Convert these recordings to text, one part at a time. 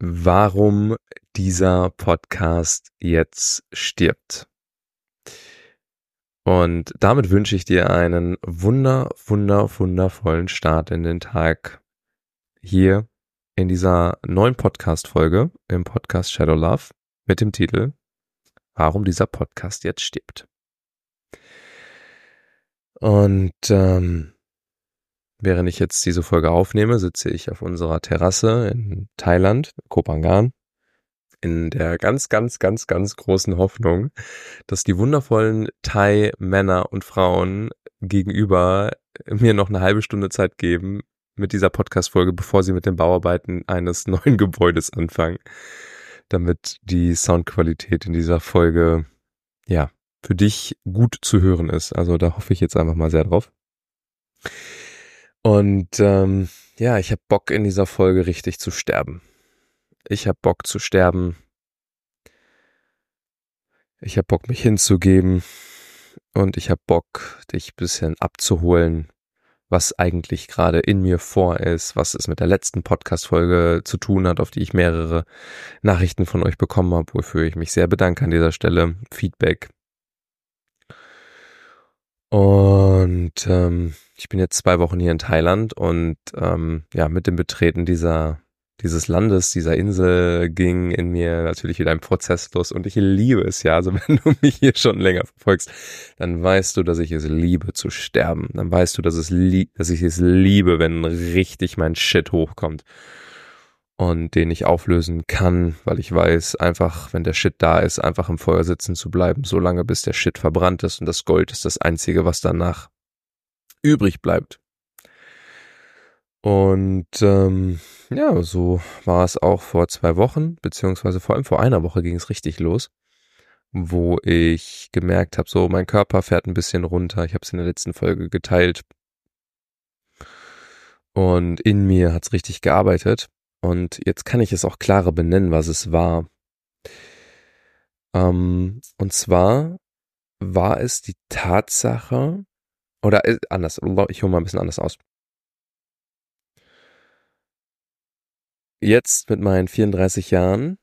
warum dieser Podcast jetzt stirbt. Und damit wünsche ich dir einen wunder, wunder, wundervollen Start in den Tag hier in dieser neuen Podcast-Folge im Podcast Shadow Love mit dem Titel Warum dieser Podcast jetzt stirbt. Und ähm, während ich jetzt diese Folge aufnehme, sitze ich auf unserer Terrasse in Thailand, Kopangan, in der ganz, ganz, ganz, ganz großen Hoffnung, dass die wundervollen Thai-Männer und Frauen gegenüber mir noch eine halbe Stunde Zeit geben mit dieser Podcast-Folge, bevor sie mit den Bauarbeiten eines neuen Gebäudes anfangen, damit die Soundqualität in dieser Folge, ja, für dich gut zu hören ist. Also da hoffe ich jetzt einfach mal sehr drauf. Und ähm, ja, ich habe Bock in dieser Folge richtig zu sterben. Ich habe Bock zu sterben. Ich habe Bock, mich hinzugeben. Und ich habe Bock, dich bisschen abzuholen, was eigentlich gerade in mir vor ist, was es mit der letzten Podcast-Folge zu tun hat, auf die ich mehrere Nachrichten von euch bekommen habe, wofür ich mich sehr bedanke an dieser Stelle. Feedback. Und ähm, ich bin jetzt zwei Wochen hier in Thailand und ähm, ja, mit dem Betreten dieser dieses Landes, dieser Insel ging in mir natürlich wieder ein Prozess los und ich liebe es ja. Also wenn du mich hier schon länger verfolgst, dann weißt du, dass ich es liebe zu sterben. Dann weißt du, dass es dass ich es liebe, wenn richtig mein Shit hochkommt und den ich auflösen kann, weil ich weiß, einfach, wenn der Shit da ist, einfach im Feuer sitzen zu bleiben, so lange bis der Shit verbrannt ist und das Gold ist das einzige, was danach übrig bleibt. Und ähm, ja, so war es auch vor zwei Wochen, beziehungsweise vor allem vor einer Woche ging es richtig los, wo ich gemerkt habe, so mein Körper fährt ein bisschen runter. Ich habe es in der letzten Folge geteilt. Und in mir hat es richtig gearbeitet. Und jetzt kann ich es auch klarer benennen, was es war. Ähm, und zwar war es die Tatsache, oder äh, anders, ich hole mal ein bisschen anders aus. Jetzt mit meinen 34 Jahren,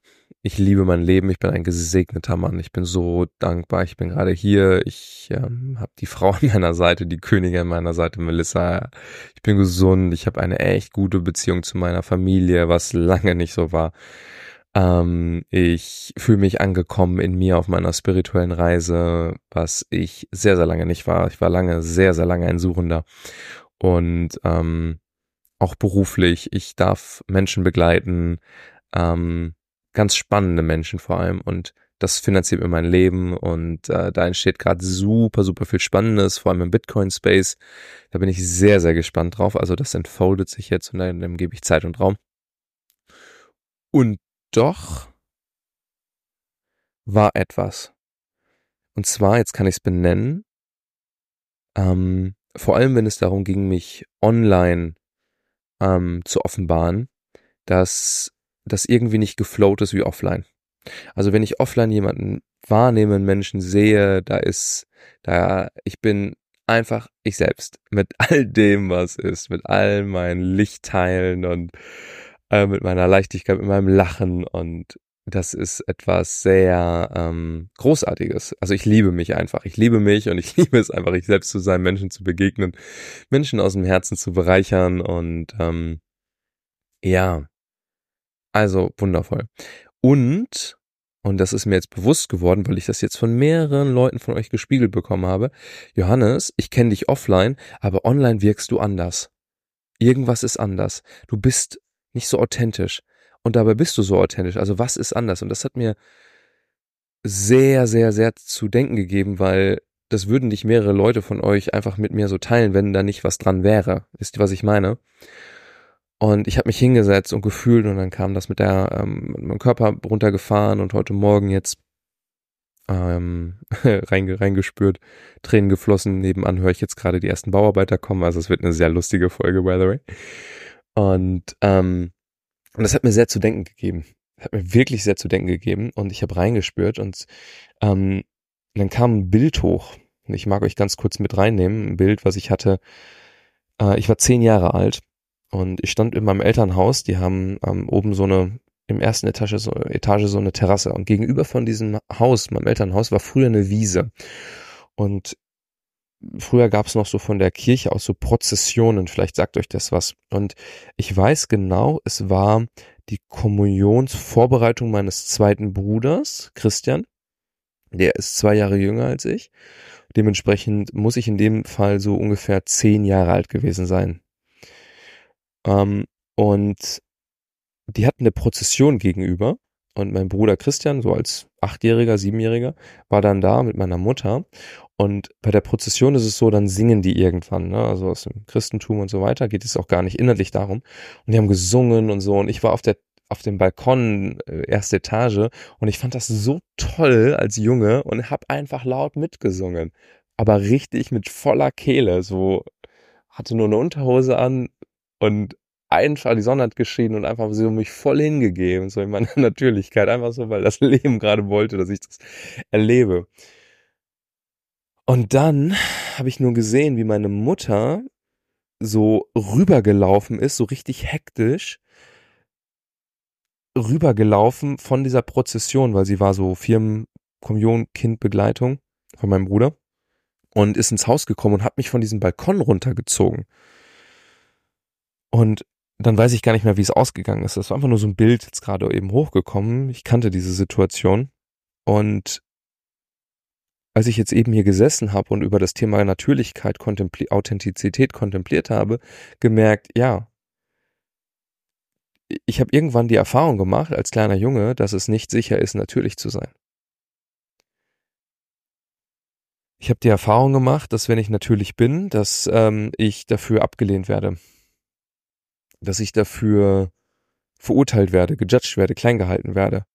ich liebe mein Leben, ich bin ein gesegneter Mann, ich bin so dankbar, ich bin gerade hier, ich ähm, habe die Frau an meiner Seite, die Königin an meiner Seite, Melissa, ich bin gesund, ich habe eine echt gute Beziehung zu meiner Familie, was lange nicht so war. Ähm, ich fühle mich angekommen in mir auf meiner spirituellen Reise, was ich sehr, sehr lange nicht war. Ich war lange, sehr, sehr lange ein Suchender. Und ähm, auch beruflich. Ich darf Menschen begleiten, ähm, ganz spannende Menschen vor allem und das finanziert mir mein Leben und äh, da entsteht gerade super, super viel Spannendes, vor allem im Bitcoin-Space. Da bin ich sehr, sehr gespannt drauf. Also das entfoldet sich jetzt und dann, dann gebe ich Zeit und Raum. Und doch war etwas. Und zwar, jetzt kann ich es benennen, ähm, vor allem wenn es darum ging, mich online ähm, zu offenbaren, dass das irgendwie nicht geflowt ist wie offline. Also wenn ich offline jemanden wahrnehme, einen Menschen sehe, da ist, da, ich bin einfach ich selbst mit all dem, was ist, mit all meinen Lichtteilen und äh, mit meiner Leichtigkeit, mit meinem Lachen und das ist etwas sehr ähm, Großartiges. Also ich liebe mich einfach. Ich liebe mich und ich liebe es einfach, ich selbst zu sein, Menschen zu begegnen, Menschen aus dem Herzen zu bereichern und ähm, ja, also wundervoll. Und, und das ist mir jetzt bewusst geworden, weil ich das jetzt von mehreren Leuten von euch gespiegelt bekommen habe, Johannes, ich kenne dich offline, aber online wirkst du anders. Irgendwas ist anders. Du bist nicht so authentisch. Und dabei bist du so authentisch. Also was ist anders? Und das hat mir sehr, sehr, sehr zu denken gegeben, weil das würden nicht mehrere Leute von euch einfach mit mir so teilen, wenn da nicht was dran wäre. Ihr, was ich meine? Und ich habe mich hingesetzt und gefühlt und dann kam das mit der ähm, mit meinem Körper runtergefahren und heute Morgen jetzt ähm, reinge, reingespürt, Tränen geflossen. Nebenan höre ich jetzt gerade die ersten Bauarbeiter kommen. Also es wird eine sehr lustige Folge, by the way. Und ähm, und das hat mir sehr zu denken gegeben. Hat mir wirklich sehr zu denken gegeben. Und ich habe reingespürt und ähm, dann kam ein Bild hoch. Ich mag euch ganz kurz mit reinnehmen. Ein Bild, was ich hatte. Äh, ich war zehn Jahre alt und ich stand in meinem Elternhaus. Die haben ähm, oben so eine im ersten Etage so, Etage so eine Terrasse und gegenüber von diesem Haus, meinem Elternhaus, war früher eine Wiese. Und früher gab es noch so von der Kirche aus so Prozessionen, vielleicht sagt euch das was. Und ich weiß genau, es war die Kommunionsvorbereitung meines zweiten Bruders, Christian. Der ist zwei Jahre jünger als ich. Dementsprechend muss ich in dem Fall so ungefähr zehn Jahre alt gewesen sein. Ähm, und die hatten eine Prozession gegenüber und mein Bruder Christian, so als Achtjähriger, Siebenjähriger, war dann da mit meiner Mutter. Und bei der Prozession ist es so, dann singen die irgendwann, ne? also aus dem Christentum und so weiter, geht es auch gar nicht inhaltlich darum. Und die haben gesungen und so. Und ich war auf der auf dem Balkon, äh, erste Etage, und ich fand das so toll als Junge und hab einfach laut mitgesungen. Aber richtig mit voller Kehle, so hatte nur eine Unterhose an und einfach, die Sonne hat geschienen und einfach so mich voll hingegeben, so in meiner Natürlichkeit, einfach so, weil das Leben gerade wollte, dass ich das erlebe. Und dann habe ich nur gesehen, wie meine Mutter so rübergelaufen ist, so richtig hektisch rübergelaufen von dieser Prozession, weil sie war so Firmen-Kommunion-Kindbegleitung von meinem Bruder und ist ins Haus gekommen und hat mich von diesem Balkon runtergezogen. Und dann weiß ich gar nicht mehr, wie es ausgegangen ist. Das war einfach nur so ein Bild jetzt gerade eben hochgekommen. Ich kannte diese Situation. Und als ich jetzt eben hier gesessen habe und über das Thema Natürlichkeit, Kontempli Authentizität kontempliert habe, gemerkt, ja, ich habe irgendwann die Erfahrung gemacht als kleiner Junge, dass es nicht sicher ist, natürlich zu sein. Ich habe die Erfahrung gemacht, dass wenn ich natürlich bin, dass ähm, ich dafür abgelehnt werde dass ich dafür verurteilt werde, gejudged werde, klein gehalten werde.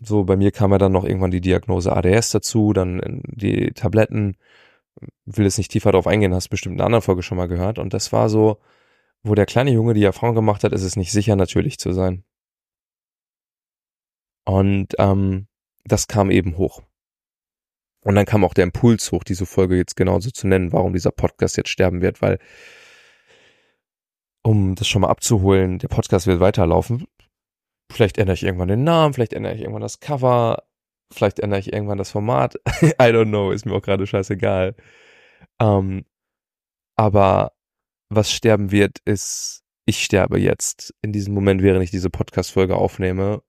So, bei mir kam ja dann noch irgendwann die Diagnose ADS dazu, dann die Tabletten. Will jetzt nicht tiefer darauf eingehen, hast bestimmt in einer anderen Folge schon mal gehört. Und das war so, wo der kleine Junge die Erfahrung gemacht hat, ist es nicht sicher, natürlich zu sein. Und ähm, das kam eben hoch. Und dann kam auch der Impuls hoch, diese Folge jetzt genauso zu nennen, warum dieser Podcast jetzt sterben wird, weil, um das schon mal abzuholen, der Podcast wird weiterlaufen. Vielleicht ändere ich irgendwann den Namen, vielleicht ändere ich irgendwann das Cover, vielleicht ändere ich irgendwann das Format. I don't know, ist mir auch gerade scheißegal. Ähm, aber was sterben wird, ist, ich sterbe jetzt in diesem Moment, während ich diese Podcast-Folge aufnehme.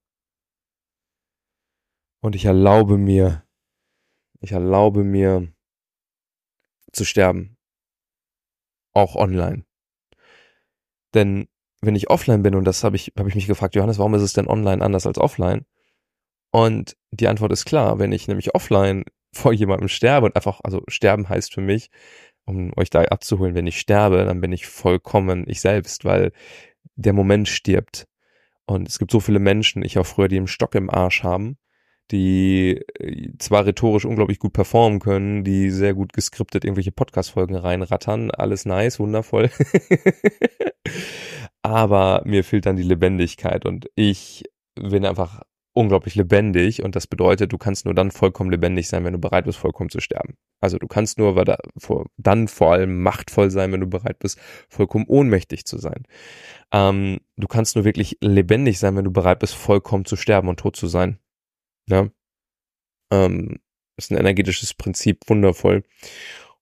Und ich erlaube mir, ich erlaube mir zu sterben. Auch online. Denn wenn ich offline bin, und das habe ich, habe ich mich gefragt, Johannes, warum ist es denn online anders als offline? Und die Antwort ist klar, wenn ich nämlich offline vor jemandem sterbe und einfach, also sterben heißt für mich, um euch da abzuholen, wenn ich sterbe, dann bin ich vollkommen ich selbst, weil der Moment stirbt. Und es gibt so viele Menschen, ich auch früher, die einen Stock im Arsch haben, die äh, zwar rhetorisch unglaublich gut performen können, die sehr gut geskriptet irgendwelche Podcast-Folgen reinrattern, alles nice, wundervoll. Aber mir fehlt dann die Lebendigkeit und ich bin einfach unglaublich lebendig und das bedeutet, du kannst nur dann vollkommen lebendig sein, wenn du bereit bist, vollkommen zu sterben. Also du kannst nur dann vor allem machtvoll sein, wenn du bereit bist, vollkommen ohnmächtig zu sein. Ähm, du kannst nur wirklich lebendig sein, wenn du bereit bist, vollkommen zu sterben und tot zu sein. Ja. Ähm, ist ein energetisches Prinzip, wundervoll.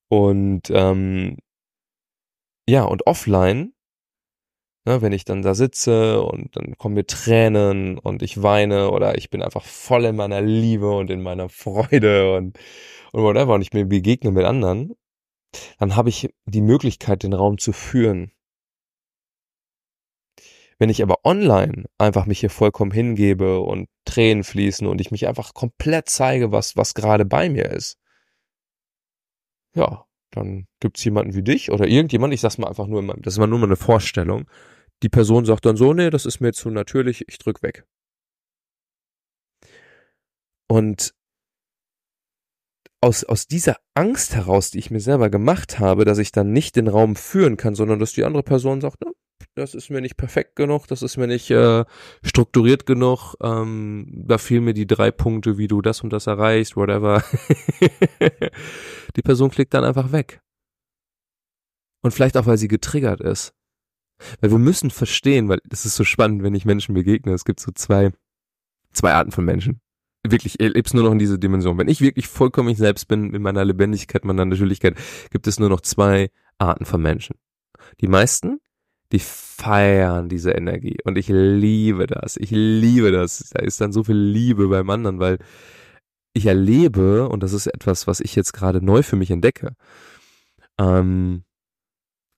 Und ähm, ja, und offline, ne, wenn ich dann da sitze und dann kommen mir Tränen und ich weine oder ich bin einfach voll in meiner Liebe und in meiner Freude und, und whatever und ich mir begegne mit anderen, dann habe ich die Möglichkeit, den Raum zu führen. Wenn ich aber online einfach mich hier vollkommen hingebe und Tränen fließen und ich mich einfach komplett zeige, was, was gerade bei mir ist, ja, dann gibt's jemanden wie dich oder irgendjemand, ich sag's mal einfach nur, das ist mal nur mal eine Vorstellung. Die Person sagt dann so, nee, das ist mir zu natürlich, ich drück weg. Und aus, aus dieser Angst heraus, die ich mir selber gemacht habe, dass ich dann nicht den Raum führen kann, sondern dass die andere Person sagt, ne, das ist mir nicht perfekt genug, das ist mir nicht äh, strukturiert genug, ähm, da fehlen mir die drei Punkte, wie du das und das erreichst, whatever. die Person klickt dann einfach weg. Und vielleicht auch, weil sie getriggert ist. Weil wir müssen verstehen, weil das ist so spannend, wenn ich Menschen begegne. Es gibt so zwei, zwei Arten von Menschen. Wirklich, ich lebst nur noch in dieser Dimension. Wenn ich wirklich vollkommen ich selbst bin, in meiner Lebendigkeit, meiner Natürlichkeit, gibt es nur noch zwei Arten von Menschen. Die meisten, die feiern diese Energie. Und ich liebe das. Ich liebe das. Da ist dann so viel Liebe beim anderen, weil ich erlebe, und das ist etwas, was ich jetzt gerade neu für mich entdecke, ähm,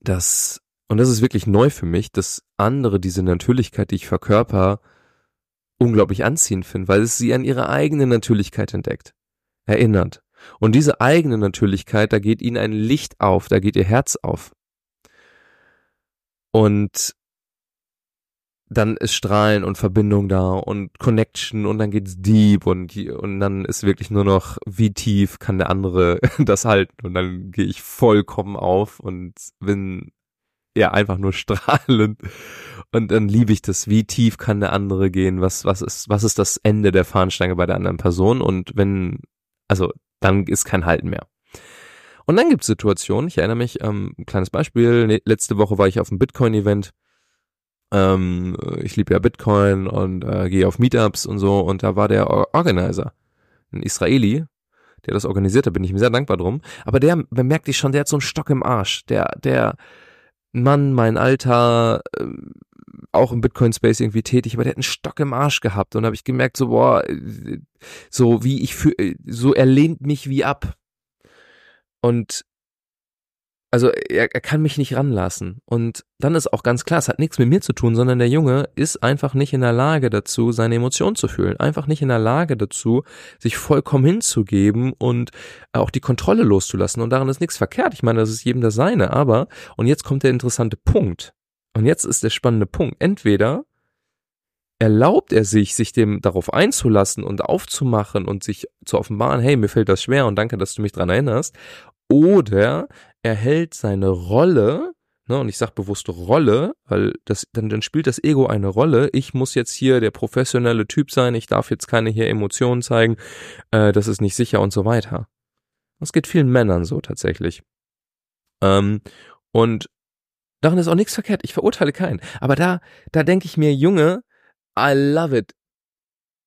dass, und das ist wirklich neu für mich, dass andere diese Natürlichkeit, die ich verkörper, unglaublich anziehend finden, weil es sie an ihre eigene Natürlichkeit entdeckt, erinnert. Und diese eigene Natürlichkeit, da geht ihnen ein Licht auf, da geht ihr Herz auf. Und dann ist Strahlen und Verbindung da und Connection und dann geht's deep und, und dann ist wirklich nur noch, wie tief kann der andere das halten? Und dann gehe ich vollkommen auf und bin ja einfach nur strahlend. Und dann liebe ich das, wie tief kann der andere gehen, was, was ist, was ist das Ende der Fahnenstange bei der anderen Person? Und wenn, also dann ist kein Halten mehr. Und dann gibt's Situationen, ich erinnere mich, ähm, ein kleines Beispiel, ne, letzte Woche war ich auf einem Bitcoin-Event ähm, ich liebe ja Bitcoin und äh, gehe auf Meetups und so und da war der Organizer, ein Israeli, der das organisiert hat, bin ich ihm sehr dankbar drum. Aber der bemerkte ich schon, der hat so einen Stock im Arsch. Der, der Mann, mein Alter, äh, auch im Bitcoin-Space irgendwie tätig, aber der hat einen Stock im Arsch gehabt und habe ich gemerkt, so, boah, so wie ich für, so er lehnt mich wie ab. Und also er, er kann mich nicht ranlassen. Und dann ist auch ganz klar, es hat nichts mit mir zu tun, sondern der Junge ist einfach nicht in der Lage dazu, seine Emotionen zu fühlen. Einfach nicht in der Lage dazu, sich vollkommen hinzugeben und auch die Kontrolle loszulassen. Und daran ist nichts verkehrt. Ich meine, das ist jedem das Seine. Aber, und jetzt kommt der interessante Punkt. Und jetzt ist der spannende Punkt. Entweder erlaubt er sich, sich dem darauf einzulassen und aufzumachen und sich zu offenbaren, hey, mir fällt das schwer und danke, dass du mich dran erinnerst. Oder er hält seine Rolle, ne, und ich sage bewusst Rolle, weil das, dann, dann spielt das Ego eine Rolle. Ich muss jetzt hier der professionelle Typ sein, ich darf jetzt keine hier Emotionen zeigen, äh, das ist nicht sicher und so weiter. Das geht vielen Männern so tatsächlich. Ähm, und daran ist auch nichts verkehrt. Ich verurteile keinen. Aber da, da denke ich mir, Junge, I love it.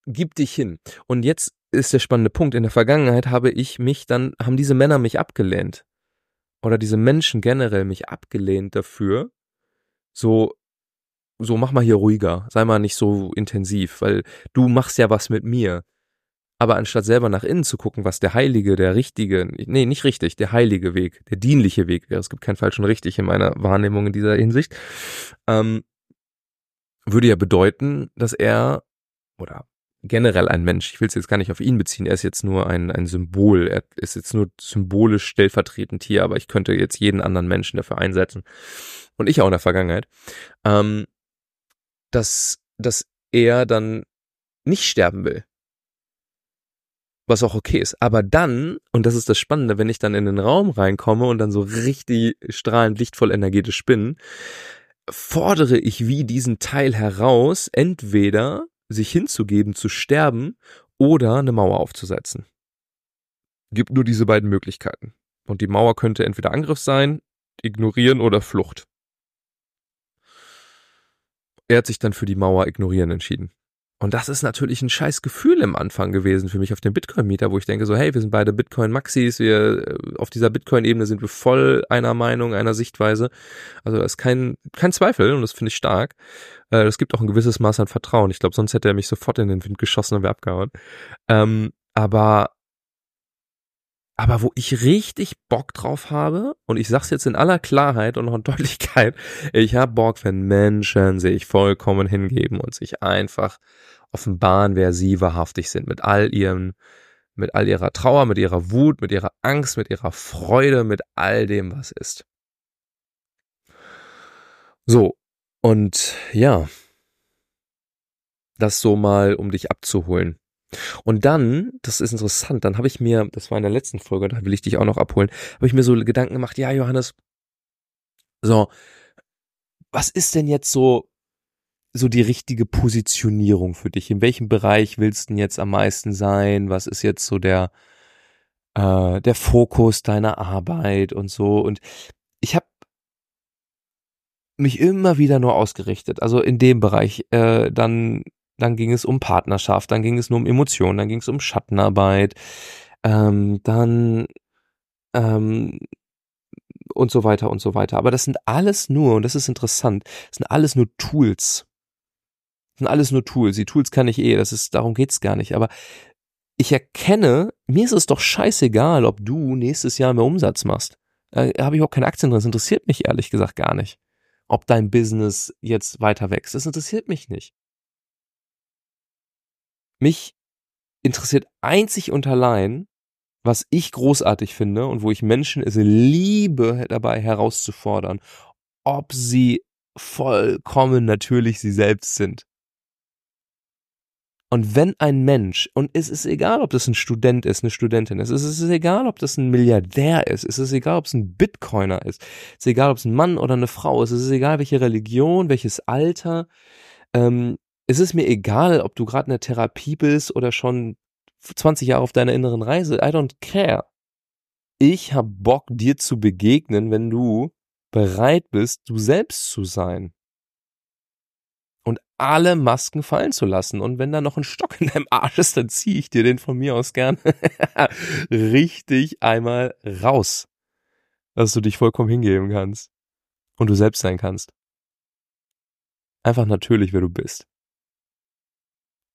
Gib dich hin. Und jetzt ist der spannende Punkt. In der Vergangenheit habe ich mich dann, haben diese Männer mich abgelehnt. Oder diese Menschen generell mich abgelehnt dafür, so, so mach mal hier ruhiger, sei mal nicht so intensiv, weil du machst ja was mit mir. Aber anstatt selber nach innen zu gucken, was der heilige, der richtige, nee, nicht richtig, der heilige Weg, der dienliche Weg wäre, es gibt keinen falschen richtig in meiner Wahrnehmung in dieser Hinsicht, ähm, würde ja bedeuten, dass er, oder generell ein Mensch. Ich will es jetzt gar nicht auf ihn beziehen. Er ist jetzt nur ein, ein Symbol. Er ist jetzt nur symbolisch stellvertretend hier, aber ich könnte jetzt jeden anderen Menschen dafür einsetzen. Und ich auch in der Vergangenheit. Ähm, dass, dass er dann nicht sterben will. Was auch okay ist. Aber dann, und das ist das Spannende, wenn ich dann in den Raum reinkomme und dann so richtig strahlend lichtvoll energetisch bin, fordere ich wie diesen Teil heraus, entweder sich hinzugeben, zu sterben oder eine Mauer aufzusetzen. Gibt nur diese beiden Möglichkeiten. Und die Mauer könnte entweder Angriff sein, ignorieren oder Flucht. Er hat sich dann für die Mauer ignorieren entschieden. Und das ist natürlich ein scheiß Gefühl im Anfang gewesen für mich auf dem Bitcoin-Mieter, wo ich denke so, hey, wir sind beide Bitcoin-Maxis, wir, äh, auf dieser Bitcoin-Ebene sind wir voll einer Meinung, einer Sichtweise. Also da ist kein, kein Zweifel und das finde ich stark. Äh, es gibt auch ein gewisses Maß an Vertrauen. Ich glaube, sonst hätte er mich sofort in den Wind geschossen und wäre abgehauen. Ähm, aber aber wo ich richtig Bock drauf habe, und ich sag's jetzt in aller Klarheit und noch in Deutlichkeit, ich hab Bock, wenn Menschen sich vollkommen hingeben und sich einfach offenbaren, wer sie wahrhaftig sind, mit all ihrem, mit all ihrer Trauer, mit ihrer Wut, mit ihrer Angst, mit ihrer Freude, mit all dem, was ist. So, und ja, das so mal, um dich abzuholen. Und dann, das ist interessant, dann habe ich mir, das war in der letzten Folge, da will ich dich auch noch abholen, habe ich mir so Gedanken gemacht, ja, Johannes, so, was ist denn jetzt so, so die richtige Positionierung für dich? In welchem Bereich willst du denn jetzt am meisten sein? Was ist jetzt so der, äh, der Fokus deiner Arbeit und so? Und ich habe mich immer wieder nur ausgerichtet. Also in dem Bereich. Äh, dann, dann ging es um Partnerschaft, dann ging es nur um Emotionen, dann ging es um Schattenarbeit, ähm, dann ähm, und so weiter und so weiter. Aber das sind alles nur, und das ist interessant, das sind alles nur Tools. Das sind alles nur Tools. Die Tools kann ich eh, das ist, darum geht's gar nicht. Aber ich erkenne, mir ist es doch scheißegal, ob du nächstes Jahr mehr Umsatz machst. Da habe ich auch keine Aktien drin. Das interessiert mich ehrlich gesagt gar nicht. Ob dein Business jetzt weiter wächst. Das interessiert mich nicht. Mich interessiert einzig und allein, was ich großartig finde und wo ich Menschen es liebe, dabei herauszufordern, ob sie vollkommen natürlich sie selbst sind. Und wenn ein Mensch, und es ist egal, ob das ein Student ist, eine Studentin ist, es ist egal, ob das ein Milliardär ist, es ist egal, ob es ein Bitcoiner ist, es ist egal, ob es ein Mann oder eine Frau ist, es ist egal, welche Religion, welches Alter, ähm, es ist mir egal, ob du gerade in der Therapie bist oder schon 20 Jahre auf deiner inneren Reise, I don't care. Ich hab Bock, dir zu begegnen, wenn du bereit bist, du selbst zu sein und alle Masken fallen zu lassen. Und wenn da noch ein Stock in deinem Arsch ist, dann ziehe ich dir den von mir aus gern richtig einmal raus. Dass du dich vollkommen hingeben kannst. Und du selbst sein kannst. Einfach natürlich, wer du bist.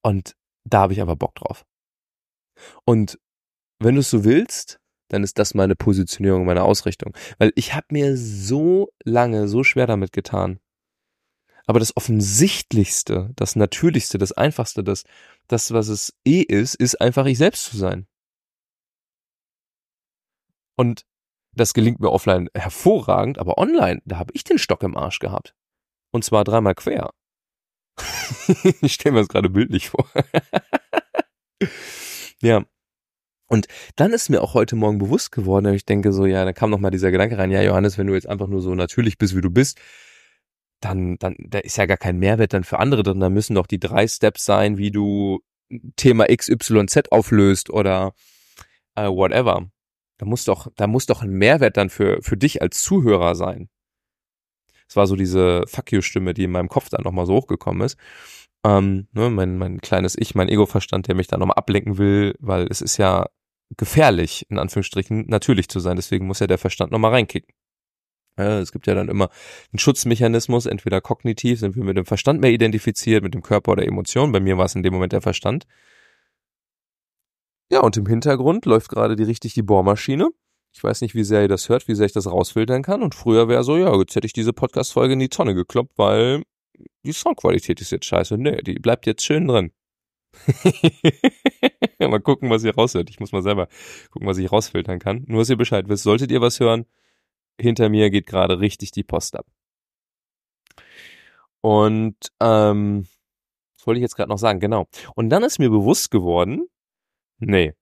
Und da habe ich einfach Bock drauf. Und wenn du es so willst, dann ist das meine Positionierung, meine Ausrichtung. Weil ich habe mir so lange, so schwer damit getan, aber das Offensichtlichste, das Natürlichste, das Einfachste, das, das, was es eh ist, ist einfach ich selbst zu sein. Und das gelingt mir offline hervorragend, aber online, da habe ich den Stock im Arsch gehabt. Und zwar dreimal quer. ich stelle mir das gerade bildlich vor. ja. Und dann ist mir auch heute Morgen bewusst geworden, ich denke so, ja, da kam noch mal dieser Gedanke rein, ja, Johannes, wenn du jetzt einfach nur so natürlich bist, wie du bist, dann, dann, da ist ja gar kein Mehrwert dann für andere drin. Da müssen doch die drei Steps sein, wie du Thema XYZ auflöst oder äh, whatever. Da muss doch, da muss doch ein Mehrwert dann für, für dich als Zuhörer sein. Es war so diese Fuck you-Stimme, die in meinem Kopf dann nochmal so hochgekommen ist. Ähm, ne, mein, mein kleines Ich, mein Ego-Verstand, der mich da nochmal ablenken will, weil es ist ja gefährlich, in Anführungsstrichen, natürlich zu sein. Deswegen muss ja der Verstand nochmal reinkicken. Ja, es gibt ja dann immer einen Schutzmechanismus, entweder kognitiv, sind wir mit dem Verstand mehr identifiziert, mit dem Körper oder Emotionen. Bei mir war es in dem Moment der Verstand. Ja, und im Hintergrund läuft gerade die richtig die Bohrmaschine. Ich weiß nicht, wie sehr ihr das hört, wie sehr ich das rausfiltern kann. Und früher wäre so, ja, jetzt hätte ich diese Podcast-Folge in die Tonne gekloppt, weil die Soundqualität ist jetzt scheiße. Nee, die bleibt jetzt schön drin. mal gucken, was ihr raushört. Ich muss mal selber gucken, was ich rausfiltern kann. Nur, dass ihr Bescheid wisst. Solltet ihr was hören, hinter mir geht gerade richtig die Post ab. Und ähm, was wollte ich jetzt gerade noch sagen? Genau. Und dann ist mir bewusst geworden, nee,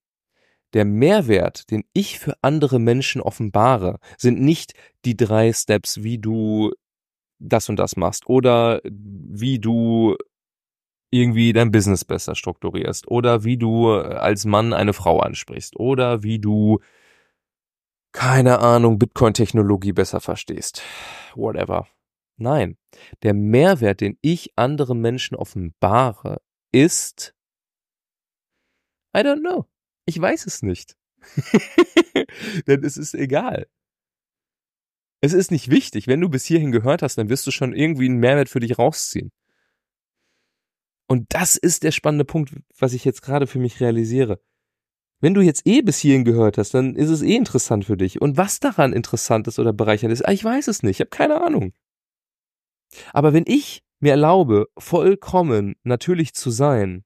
der Mehrwert, den ich für andere Menschen offenbare, sind nicht die drei Steps, wie du das und das machst oder wie du irgendwie dein Business besser strukturierst oder wie du als Mann eine Frau ansprichst oder wie du keine Ahnung, Bitcoin-Technologie besser verstehst. Whatever. Nein, der Mehrwert, den ich anderen Menschen offenbare, ist, I don't know. Ich weiß es nicht. Denn es ist egal. Es ist nicht wichtig. Wenn du bis hierhin gehört hast, dann wirst du schon irgendwie einen Mehrwert für dich rausziehen. Und das ist der spannende Punkt, was ich jetzt gerade für mich realisiere. Wenn du jetzt eh bis hierhin gehört hast, dann ist es eh interessant für dich. Und was daran interessant ist oder bereichernd ist, ah, ich weiß es nicht, ich habe keine Ahnung. Aber wenn ich mir erlaube, vollkommen natürlich zu sein,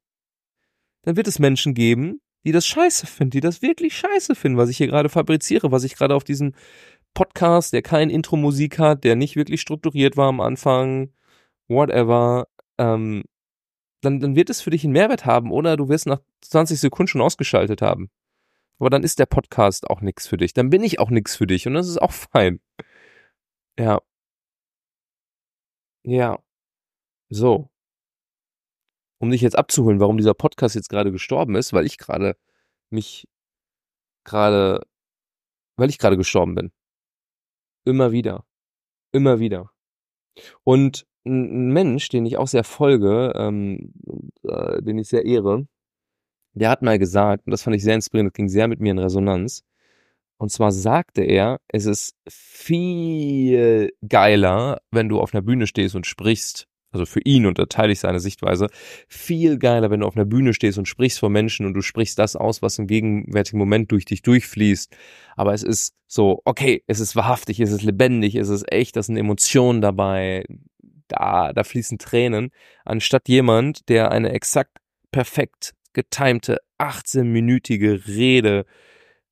dann wird es Menschen geben, die das scheiße finden, die das wirklich scheiße finden, was ich hier gerade fabriziere, was ich gerade auf diesem Podcast, der kein Intro-Musik hat, der nicht wirklich strukturiert war am Anfang, whatever, ähm, dann, dann wird es für dich einen Mehrwert haben oder du wirst nach 20 Sekunden schon ausgeschaltet haben. Aber dann ist der Podcast auch nichts für dich. Dann bin ich auch nichts für dich und das ist auch fein. Ja. Ja. So. Um dich jetzt abzuholen, warum dieser Podcast jetzt gerade gestorben ist, weil ich gerade mich gerade, weil ich gerade gestorben bin. Immer wieder. Immer wieder. Und ein Mensch, den ich auch sehr folge, ähm, äh, den ich sehr ehre, der hat mal gesagt, und das fand ich sehr inspirierend, das ging sehr mit mir in Resonanz. Und zwar sagte er, es ist viel geiler, wenn du auf einer Bühne stehst und sprichst, also für ihn, und da teile ich seine Sichtweise, viel geiler, wenn du auf einer Bühne stehst und sprichst vor Menschen und du sprichst das aus, was im gegenwärtigen Moment durch dich durchfließt. Aber es ist so, okay, es ist wahrhaftig, es ist lebendig, es ist echt, da sind Emotionen dabei, da, da fließen Tränen, anstatt jemand, der eine exakt perfekt getimte 18-minütige Rede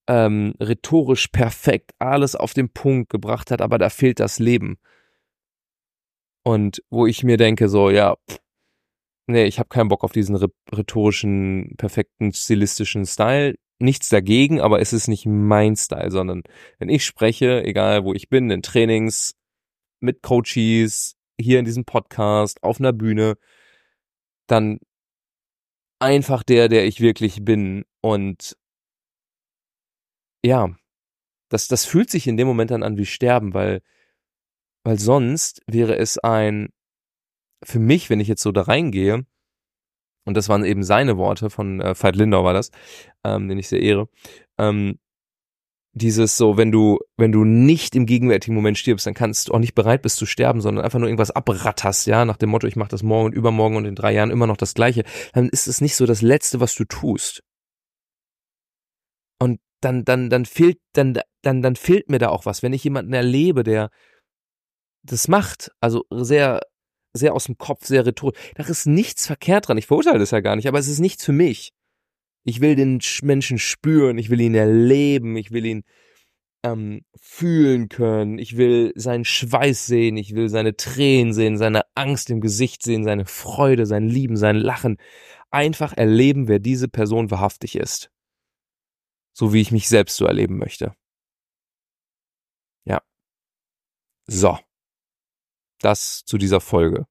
ähm, rhetorisch perfekt alles auf den Punkt gebracht hat, aber da fehlt das Leben. Und wo ich mir denke, so, ja, nee, ich habe keinen Bock auf diesen rhetorischen, perfekten, stilistischen Style. Nichts dagegen, aber es ist nicht mein Style, sondern wenn ich spreche, egal wo ich bin, in Trainings, mit Coaches, hier in diesem Podcast, auf einer Bühne, dann einfach der, der ich wirklich bin und ja, das, das fühlt sich in dem Moment dann an wie Sterben, weil, weil sonst wäre es ein, für mich, wenn ich jetzt so da reingehe, und das waren eben seine Worte von äh, Veit Lindau war das, ähm, den ich sehr ehre, ähm, dieses so, wenn du, wenn du nicht im gegenwärtigen Moment stirbst, dann kannst du auch nicht bereit bist zu sterben, sondern einfach nur irgendwas abratterst, ja, nach dem Motto, ich mache das morgen und übermorgen und in drei Jahren immer noch das Gleiche, dann ist es nicht so das Letzte, was du tust. Und dann, dann, dann fehlt, dann, dann, dann fehlt mir da auch was. Wenn ich jemanden erlebe, der das macht, also sehr, sehr aus dem Kopf, sehr rhetorisch, da ist nichts verkehrt dran. Ich verurteile das ja gar nicht, aber es ist nichts für mich. Ich will den Menschen spüren, ich will ihn erleben, ich will ihn ähm, fühlen können, ich will seinen Schweiß sehen, ich will seine Tränen sehen, seine Angst im Gesicht sehen, seine Freude, sein Lieben, sein Lachen. Einfach erleben, wer diese Person wahrhaftig ist so wie ich mich selbst so erleben möchte. Ja. So. Das zu dieser Folge.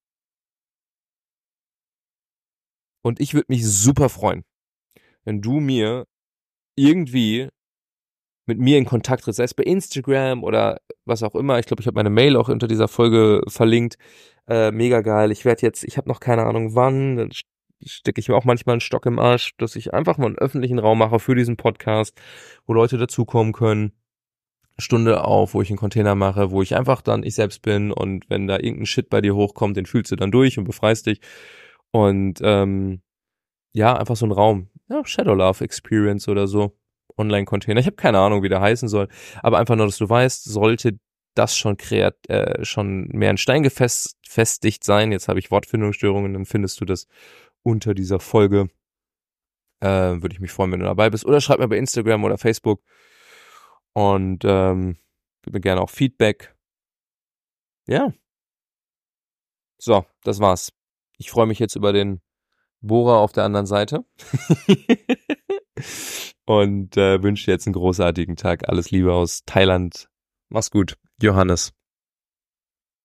Und ich würde mich super freuen, wenn du mir irgendwie mit mir in Kontakt trittst, sei es bei Instagram oder was auch immer. Ich glaube, ich habe meine Mail auch unter dieser Folge verlinkt. Äh, mega geil. Ich werde jetzt, ich habe noch keine Ahnung wann, stecke ich mir auch manchmal einen Stock im Arsch, dass ich einfach mal einen öffentlichen Raum mache für diesen Podcast, wo Leute dazukommen können. Stunde auf, wo ich einen Container mache, wo ich einfach dann ich selbst bin und wenn da irgendein Shit bei dir hochkommt, den fühlst du dann durch und befreist dich. Und ähm, ja, einfach so ein Raum. Ja, Shadow Love Experience oder so. Online-Container. Ich habe keine Ahnung, wie der heißen soll. Aber einfach nur, dass du weißt, sollte das schon kreat äh, schon mehr in Stein gefestigt sein. Jetzt habe ich Wortfindungsstörungen, dann findest du das unter dieser Folge. Äh, Würde ich mich freuen, wenn du dabei bist. Oder schreib mir bei Instagram oder Facebook. Und ähm, gib mir gerne auch Feedback. Ja. So, das war's. Ich freue mich jetzt über den Bohrer auf der anderen Seite. Und äh, wünsche dir jetzt einen großartigen Tag. Alles Liebe aus Thailand. Mach's gut. Johannes.